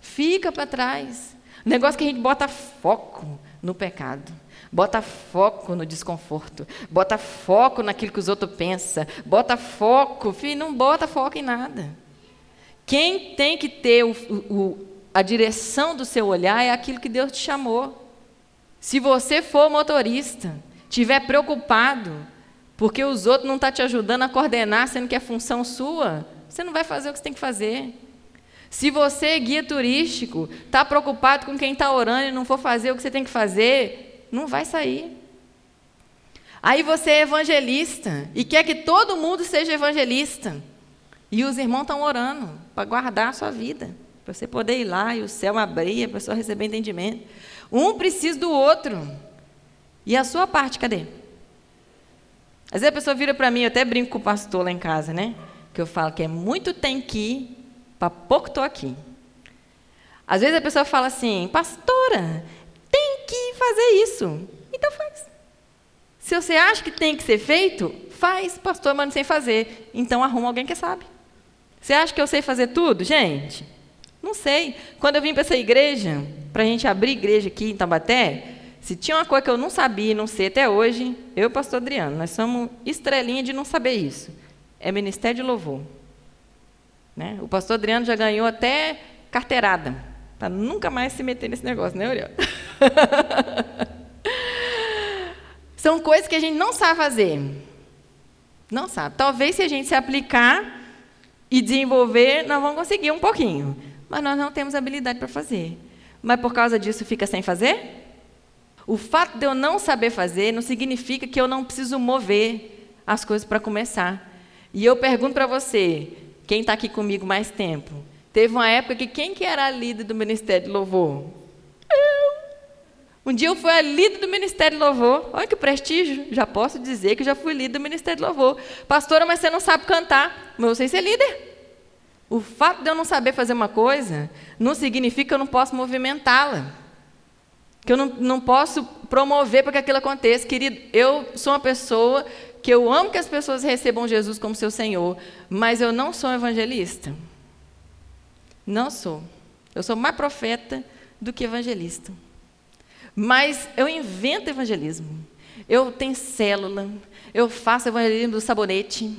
Fica para trás. O negócio que a gente bota foco no pecado. Bota foco no desconforto. Bota foco naquilo que os outros pensam. Bota foco. Filho, não bota foco em nada. Quem tem que ter o, o, a direção do seu olhar é aquilo que Deus te chamou. Se você for motorista, tiver preocupado, porque os outros não estão tá te ajudando a coordenar, sendo que é função sua, você não vai fazer o que você tem que fazer. Se você é guia turístico, está preocupado com quem está orando e não for fazer o que você tem que fazer, não vai sair. Aí você é evangelista e quer que todo mundo seja evangelista. E os irmãos estão orando para guardar a sua vida, para você poder ir lá e o céu abrir, a pessoa receber entendimento. Um precisa do outro. E a sua parte, cadê? Às vezes a pessoa vira para mim, eu até brinco com o pastor lá em casa, né? Que eu falo que é muito tem que ir, para pouco estou aqui. Às vezes a pessoa fala assim, pastora, tem que fazer isso. Então faz. Se você acha que tem que ser feito, faz, pastor, mas não sei fazer. Então arruma alguém que sabe. Você acha que eu sei fazer tudo? Gente, não sei. Quando eu vim para essa igreja, para a gente abrir igreja aqui em Tambaté, se tinha uma coisa que eu não sabia e não sei até hoje, eu e o pastor Adriano, nós somos estrelinha de não saber isso. É ministério de louvor. Né? O pastor Adriano já ganhou até carteirada, para nunca mais se meter nesse negócio, né, Uriel? [LAUGHS] São coisas que a gente não sabe fazer. Não sabe. Talvez se a gente se aplicar e desenvolver, nós vamos conseguir um pouquinho mas nós não temos habilidade para fazer. Mas por causa disso fica sem fazer? O fato de eu não saber fazer não significa que eu não preciso mover as coisas para começar. E eu pergunto para você, quem está aqui comigo mais tempo, teve uma época que quem que era a líder do Ministério de Louvor? Eu. Um dia eu fui a líder do Ministério de Louvor. Olha que prestígio. Já posso dizer que já fui líder do Ministério de Louvor. Pastora, mas você não sabe cantar. Mas eu sei ser líder. O fato de eu não saber fazer uma coisa não significa que eu não posso movimentá-la. Que eu não, não posso promover para que aquilo aconteça. Querido, eu sou uma pessoa que eu amo que as pessoas recebam Jesus como seu Senhor, mas eu não sou evangelista. Não sou. Eu sou mais profeta do que evangelista. Mas eu invento evangelismo. Eu tenho célula, eu faço evangelismo do sabonete.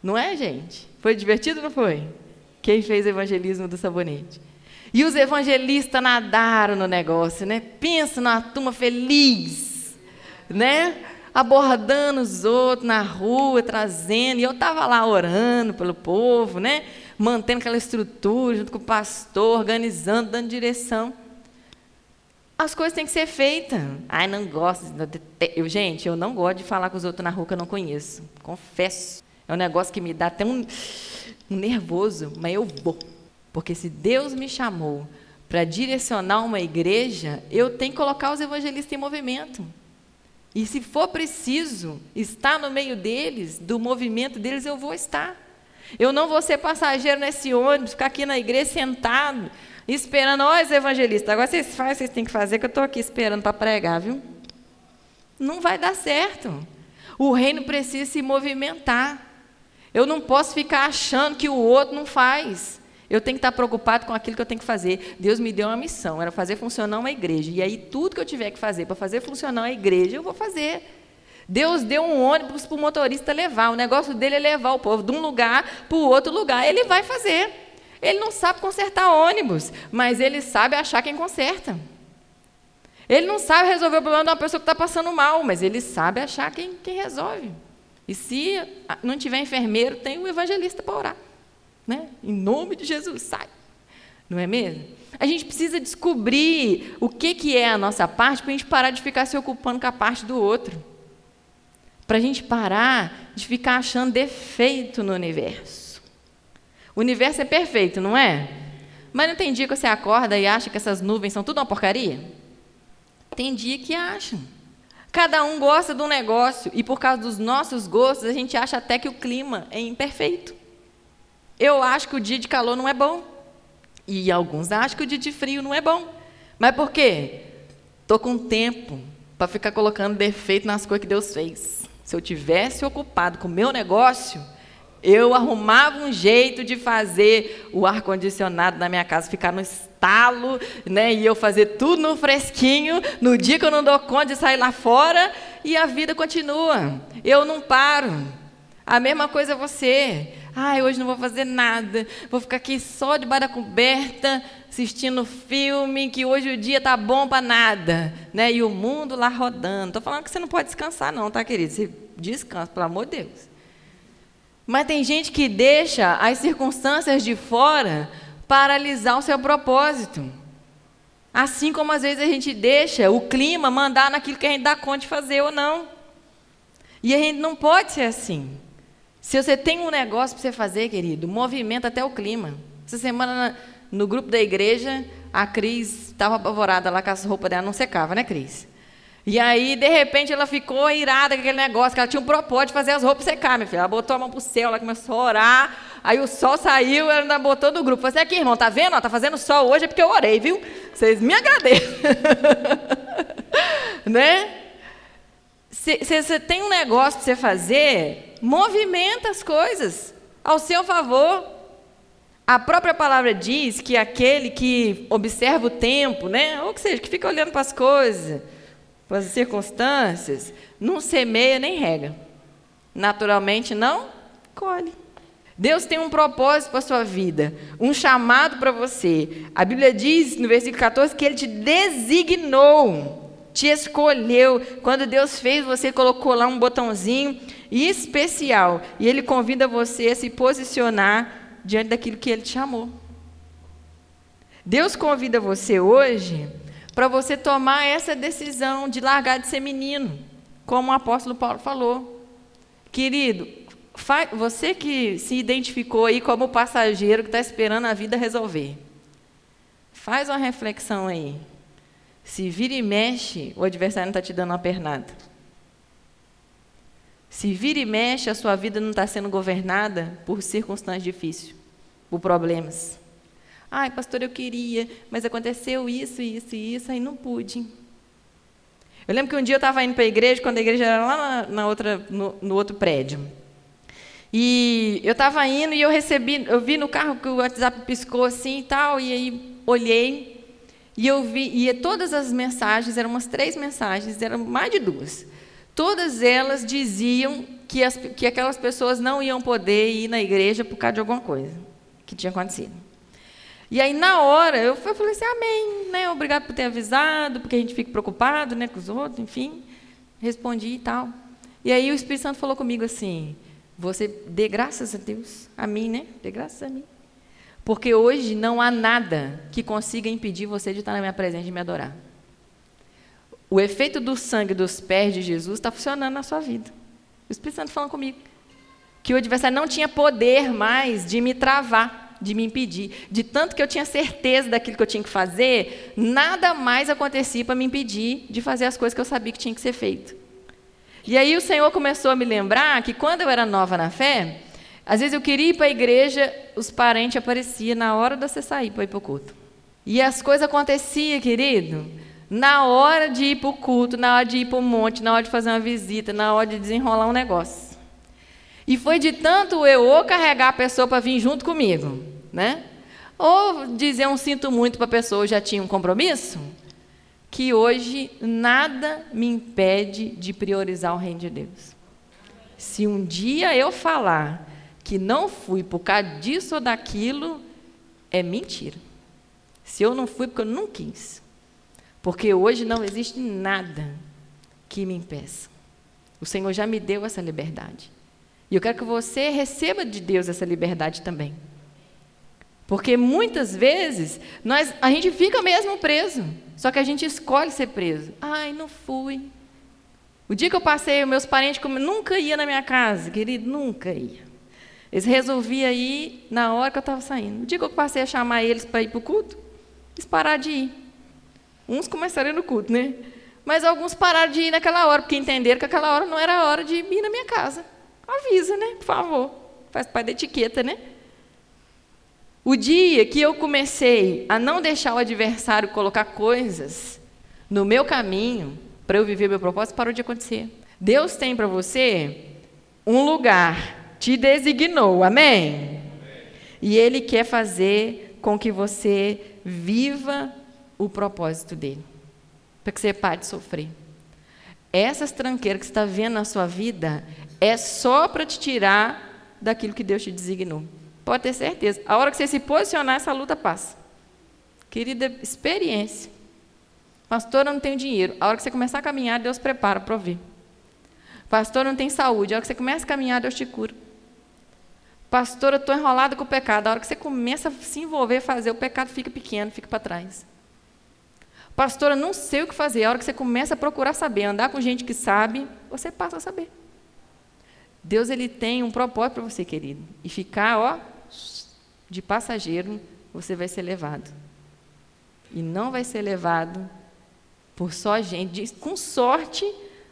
Não é, gente? Foi divertido, não foi? Quem fez o evangelismo do sabonete? E os evangelistas nadaram no negócio, né? Pensa numa turma feliz, né? Abordando os outros na rua, trazendo. E eu estava lá orando pelo povo, né? Mantendo aquela estrutura junto com o pastor, organizando, dando direção. As coisas têm que ser feitas. Ai, não gosto. Eu, gente, eu não gosto de falar com os outros na rua que eu não conheço. Confesso. É um negócio que me dá até um nervoso, mas eu vou. Porque se Deus me chamou para direcionar uma igreja, eu tenho que colocar os evangelistas em movimento. E se for preciso estar no meio deles, do movimento deles, eu vou estar. Eu não vou ser passageiro nesse ônibus, ficar aqui na igreja sentado, esperando, ó, os evangelistas, agora vocês fazem, vocês têm que fazer, que eu estou aqui esperando para pregar, viu? Não vai dar certo. O reino precisa se movimentar. Eu não posso ficar achando que o outro não faz. Eu tenho que estar preocupado com aquilo que eu tenho que fazer. Deus me deu uma missão, era fazer funcionar uma igreja. E aí, tudo que eu tiver que fazer para fazer funcionar a igreja, eu vou fazer. Deus deu um ônibus para o motorista levar. O negócio dele é levar o povo de um lugar para o outro lugar. Ele vai fazer. Ele não sabe consertar ônibus, mas ele sabe achar quem conserta. Ele não sabe resolver o problema de uma pessoa que está passando mal, mas ele sabe achar quem, quem resolve. E se não tiver enfermeiro, tem um evangelista para orar. Né? Em nome de Jesus, sai. Não é mesmo? A gente precisa descobrir o que, que é a nossa parte para a gente parar de ficar se ocupando com a parte do outro. Para a gente parar de ficar achando defeito no universo. O universo é perfeito, não é? Mas não tem dia que você acorda e acha que essas nuvens são tudo uma porcaria? Tem dia que acham. Cada um gosta de um negócio e por causa dos nossos gostos a gente acha até que o clima é imperfeito. Eu acho que o dia de calor não é bom. E alguns acham que o dia de frio não é bom. Mas por quê? Estou com tempo para ficar colocando defeito nas coisas que Deus fez. Se eu tivesse ocupado com o meu negócio, eu arrumava um jeito de fazer o ar-condicionado na minha casa ficar no estalo, né? E eu fazer tudo no fresquinho, no dia que eu não dou conta de sair lá fora, e a vida continua. Eu não paro. A mesma coisa você. Ai, hoje não vou fazer nada. Vou ficar aqui só debaixo da coberta, assistindo filme, que hoje o dia tá bom para nada, né? E o mundo lá rodando. Tô falando que você não pode descansar não, tá, querido? Você descansa, pelo amor de Deus. Mas tem gente que deixa as circunstâncias de fora paralisar o seu propósito. Assim como às vezes a gente deixa o clima mandar naquilo que a gente dá conta de fazer ou não. E a gente não pode ser assim. Se você tem um negócio para você fazer, querido, movimenta até o clima. Essa semana, no grupo da igreja, a Cris estava apavorada lá com as roupas dela, não secava, né, Cris? E aí, de repente, ela ficou irada com aquele negócio, que ela tinha um propósito de fazer as roupas secar, minha filha. Ela botou a mão para o céu, ela começou a orar, aí o sol saiu, ela ainda botou no grupo. Falei assim, aqui, irmão, tá vendo? Está fazendo sol hoje é porque eu orei, viu? Vocês me agradeçam. [LAUGHS] né? Se você tem um negócio para você fazer, movimenta as coisas ao seu favor. A própria palavra diz que aquele que observa o tempo, né, ou que seja, que fica olhando para as coisas, para as circunstâncias, não semeia nem rega. Naturalmente não colhe. Deus tem um propósito para a sua vida, um chamado para você. A Bíblia diz no versículo 14 que ele te designou, te escolheu. Quando Deus fez, você colocou lá um botãozinho especial. E Ele convida você a se posicionar diante daquilo que Ele te chamou. Deus convida você hoje para você tomar essa decisão de largar de ser menino, como o apóstolo Paulo falou. Querido, você que se identificou aí como passageiro que está esperando a vida resolver, faz uma reflexão aí. Se vira e mexe, o adversário não está te dando uma pernada. Se vira e mexe, a sua vida não está sendo governada por circunstâncias difíceis, por problemas. Ai, pastor, eu queria, mas aconteceu isso, isso e isso, aí não pude. Eu lembro que um dia eu estava indo para a igreja, quando a igreja era lá na, na outra, no, no, outro prédio. E eu estava indo e eu recebi, eu vi no carro que o WhatsApp piscou assim e tal, e aí olhei e eu vi, e todas as mensagens, eram umas três mensagens, eram mais de duas todas elas diziam que, as, que aquelas pessoas não iam poder ir na igreja por causa de alguma coisa que tinha acontecido. E aí, na hora, eu falei assim, amém, né? Obrigado por ter avisado, porque a gente fica preocupado né, com os outros, enfim. Respondi e tal. E aí o Espírito Santo falou comigo assim, você dê graças a Deus, a mim, né? Dê graças a mim. Porque hoje não há nada que consiga impedir você de estar na minha presença e me adorar. O efeito do sangue dos pés de Jesus está funcionando na sua vida. O Espírito Santo falando comigo. Que o adversário não tinha poder mais de me travar, de me impedir. De tanto que eu tinha certeza daquilo que eu tinha que fazer, nada mais acontecia para me impedir de fazer as coisas que eu sabia que tinha que ser feito. E aí o Senhor começou a me lembrar que quando eu era nova na fé, às vezes eu queria ir para a igreja, os parentes apareciam na hora de você sair para ir para o culto. E as coisas aconteciam, querido na hora de ir para o culto, na hora de ir para o monte, na hora de fazer uma visita, na hora de desenrolar um negócio. E foi de tanto eu ou carregar a pessoa para vir junto comigo, né? Ou dizer um sinto muito para a pessoa, já tinha um compromisso, que hoje nada me impede de priorizar o reino de Deus. Se um dia eu falar que não fui por causa disso ou daquilo, é mentira. Se eu não fui porque eu não quis. Porque hoje não existe nada que me impeça. O Senhor já me deu essa liberdade. E eu quero que você receba de Deus essa liberdade também. Porque muitas vezes nós, a gente fica mesmo preso, só que a gente escolhe ser preso. Ai, não fui. O dia que eu passei, meus parentes nunca ia na minha casa, querido, nunca ia. Eles resolviam ir na hora que eu estava saindo. O dia que eu passei a chamar eles para ir para o culto, eles pararam de ir. Uns começaram no culto, né? Mas alguns pararam de ir naquela hora, porque entenderam que aquela hora não era a hora de ir na minha casa. Avisa, né? Por favor. Faz parte da etiqueta, né? O dia que eu comecei a não deixar o adversário colocar coisas no meu caminho para eu viver meu propósito, parou de acontecer. Deus tem para você um lugar, te designou, amém? E Ele quer fazer com que você viva o propósito dele, para que você pare de sofrer. Essas tranqueiras que você está vendo na sua vida é só para te tirar daquilo que Deus te designou. Pode ter certeza. A hora que você se posicionar, essa luta passa. Querida, experiência. Pastora, não tenho dinheiro. A hora que você começar a caminhar, Deus prepara para ouvir. Pastor, não tem saúde. A hora que você começa a caminhar, Deus te cura. Pastor, eu estou enrolada com o pecado. A hora que você começa a se envolver, fazer, o pecado fica pequeno, fica para trás. Pastora, não sei o que fazer. A hora que você começa a procurar saber, andar com gente que sabe, você passa a saber. Deus ele tem um propósito para você, querido. E ficar, ó, de passageiro, você vai ser levado. E não vai ser levado por só gente. Com sorte,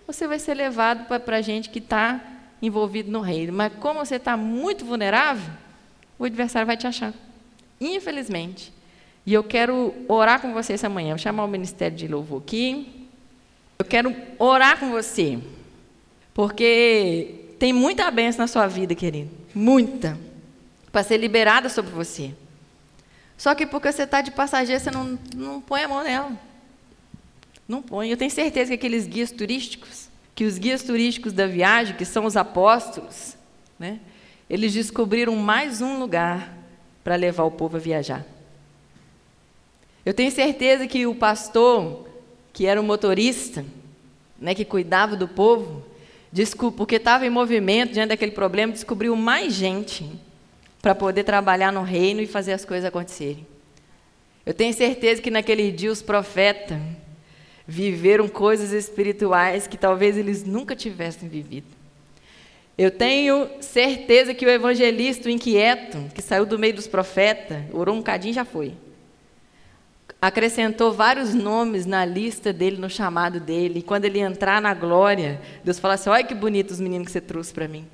você vai ser levado para gente que está envolvido no reino. Mas como você está muito vulnerável, o adversário vai te achar. Infelizmente. E eu quero orar com você essa manhã. Vou chamar o Ministério de Louvor aqui. Eu quero orar com você. Porque tem muita bênção na sua vida, querido. Muita. Para ser liberada sobre você. Só que porque você está de passageiro, você não, não põe a mão nela. Não põe. Eu tenho certeza que aqueles guias turísticos, que os guias turísticos da viagem, que são os apóstolos, né, eles descobriram mais um lugar para levar o povo a viajar. Eu tenho certeza que o pastor, que era o motorista, né, que cuidava do povo, porque estava em movimento diante daquele problema, descobriu mais gente para poder trabalhar no reino e fazer as coisas acontecerem. Eu tenho certeza que naquele dia os profetas viveram coisas espirituais que talvez eles nunca tivessem vivido. Eu tenho certeza que o evangelista, o inquieto, que saiu do meio dos profetas, orou um cadinho e já foi acrescentou vários nomes na lista dele, no chamado dele. E quando ele entrar na glória, Deus fala assim: olha que bonito os meninos que você trouxe para mim.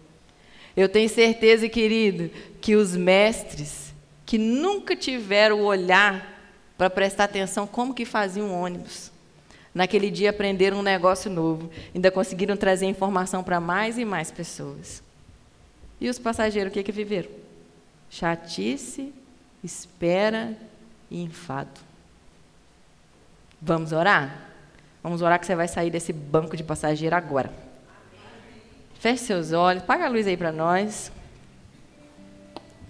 Eu tenho certeza, querido, que os mestres que nunca tiveram o olhar para prestar atenção como que faziam um ônibus, naquele dia aprenderam um negócio novo, ainda conseguiram trazer informação para mais e mais pessoas. E os passageiros, o que, que viveram? Chatice, espera e enfado. Vamos orar? Vamos orar que você vai sair desse banco de passageiro agora. Feche seus olhos, paga a luz aí para nós.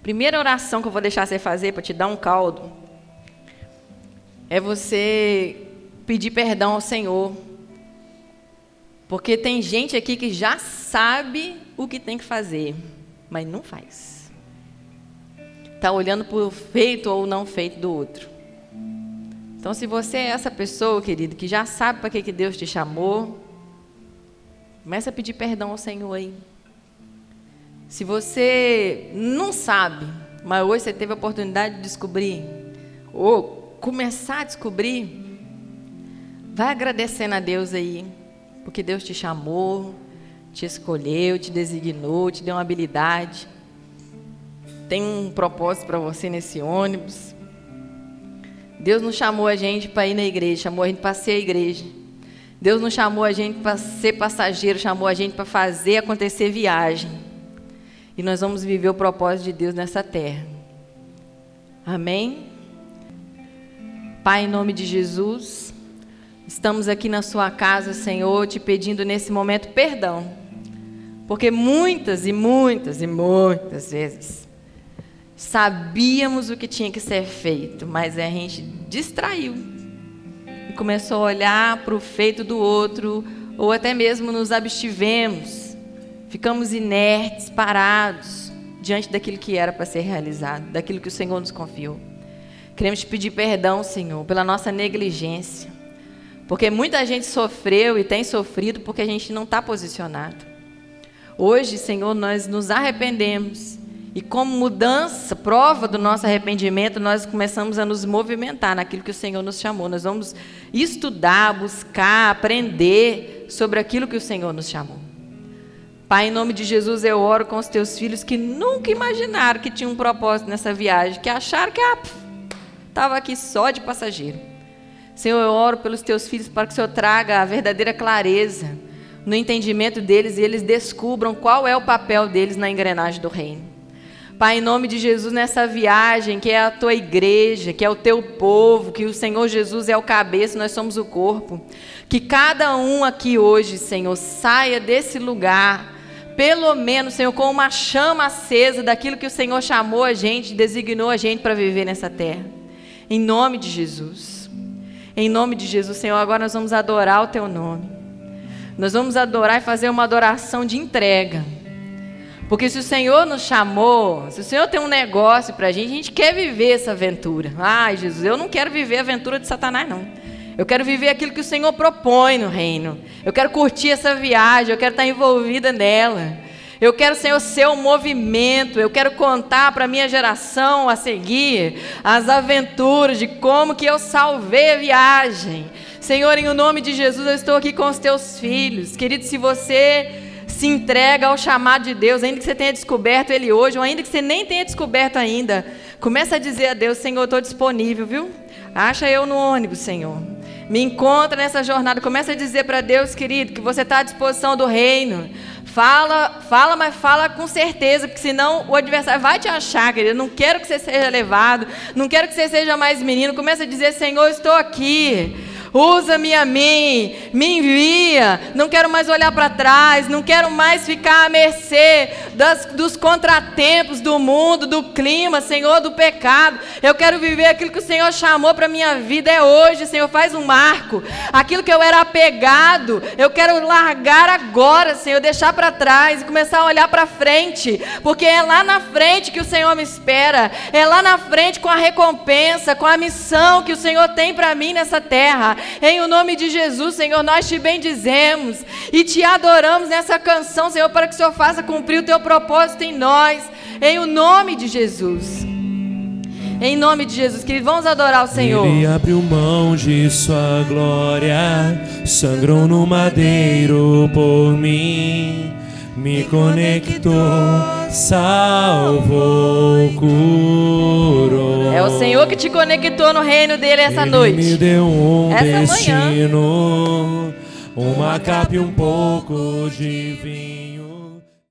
Primeira oração que eu vou deixar você fazer para te dar um caldo é você pedir perdão ao Senhor. Porque tem gente aqui que já sabe o que tem que fazer, mas não faz. Está olhando para o feito ou não feito do outro. Então, se você é essa pessoa, querido, que já sabe para que, que Deus te chamou, começa a pedir perdão ao Senhor aí. Se você não sabe, mas hoje você teve a oportunidade de descobrir, ou começar a descobrir, vai agradecendo a Deus aí, porque Deus te chamou, te escolheu, te designou, te deu uma habilidade. Tem um propósito para você nesse ônibus. Deus não chamou a gente para ir na igreja, chamou a gente para ser a igreja. Deus não chamou a gente para ser passageiro, chamou a gente para fazer acontecer viagem. E nós vamos viver o propósito de Deus nessa terra. Amém? Pai, em nome de Jesus, estamos aqui na sua casa, Senhor, te pedindo nesse momento perdão. Porque muitas e muitas e muitas vezes Sabíamos o que tinha que ser feito, mas a gente distraiu e começou a olhar para o feito do outro, ou até mesmo nos abstivemos, ficamos inertes, parados diante daquilo que era para ser realizado, daquilo que o Senhor nos confiou. Queremos te pedir perdão, Senhor, pela nossa negligência, porque muita gente sofreu e tem sofrido porque a gente não está posicionado. Hoje, Senhor, nós nos arrependemos e como mudança, prova do nosso arrependimento, nós começamos a nos movimentar naquilo que o Senhor nos chamou. Nós vamos estudar, buscar, aprender sobre aquilo que o Senhor nos chamou. Pai, em nome de Jesus, eu oro com os teus filhos que nunca imaginaram que tinha um propósito nessa viagem, que acharam que estava ah, aqui só de passageiro. Senhor, eu oro pelos teus filhos para que o Senhor traga a verdadeira clareza no entendimento deles e eles descubram qual é o papel deles na engrenagem do reino. Pai, em nome de Jesus, nessa viagem, que é a tua igreja, que é o teu povo, que o Senhor Jesus é o cabeça, nós somos o corpo. Que cada um aqui hoje, Senhor, saia desse lugar, pelo menos, Senhor, com uma chama acesa daquilo que o Senhor chamou a gente, designou a gente para viver nessa terra. Em nome de Jesus. Em nome de Jesus, Senhor, agora nós vamos adorar o teu nome. Nós vamos adorar e fazer uma adoração de entrega. Porque se o Senhor nos chamou, se o Senhor tem um negócio para a gente, a gente quer viver essa aventura. Ai, Jesus, eu não quero viver a aventura de Satanás, não. Eu quero viver aquilo que o Senhor propõe no reino. Eu quero curtir essa viagem, eu quero estar envolvida nela. Eu quero, Senhor, ser um movimento. Eu quero contar para a minha geração a seguir as aventuras de como que eu salvei a viagem. Senhor, em nome de Jesus, eu estou aqui com os teus filhos. Querido, se você se entrega ao chamado de Deus, ainda que você tenha descoberto Ele hoje, ou ainda que você nem tenha descoberto ainda, começa a dizer a Deus, Senhor, eu estou disponível, viu? Acha eu no ônibus, Senhor. Me encontra nessa jornada. Começa a dizer para Deus, querido, que você está à disposição do reino. Fala, fala, mas fala com certeza, porque senão o adversário vai te achar, querido. Não quero que você seja levado, não quero que você seja mais menino. Começa a dizer, Senhor, estou aqui usa-me a mim, me envia. Não quero mais olhar para trás, não quero mais ficar à mercê das, dos contratempos do mundo, do clima, Senhor, do pecado. Eu quero viver aquilo que o Senhor chamou para minha vida é hoje, Senhor, faz um marco. Aquilo que eu era apegado, eu quero largar agora, Senhor, deixar para trás e começar a olhar para frente, porque é lá na frente que o Senhor me espera. É lá na frente com a recompensa, com a missão que o Senhor tem para mim nessa terra. Em o nome de Jesus, Senhor, nós te bendizemos e te adoramos nessa canção, Senhor, para que o Senhor faça cumprir o teu propósito em nós. Em o nome de Jesus. Em nome de Jesus, querido, vamos adorar o Senhor. Ele abriu mão de sua glória, sangrou no madeiro por mim, me conectou, salvou, curou. É o Senhor que te conectou no reino dele essa Ele noite. me deu um Essa destino, uma capa e um pouco de vinho.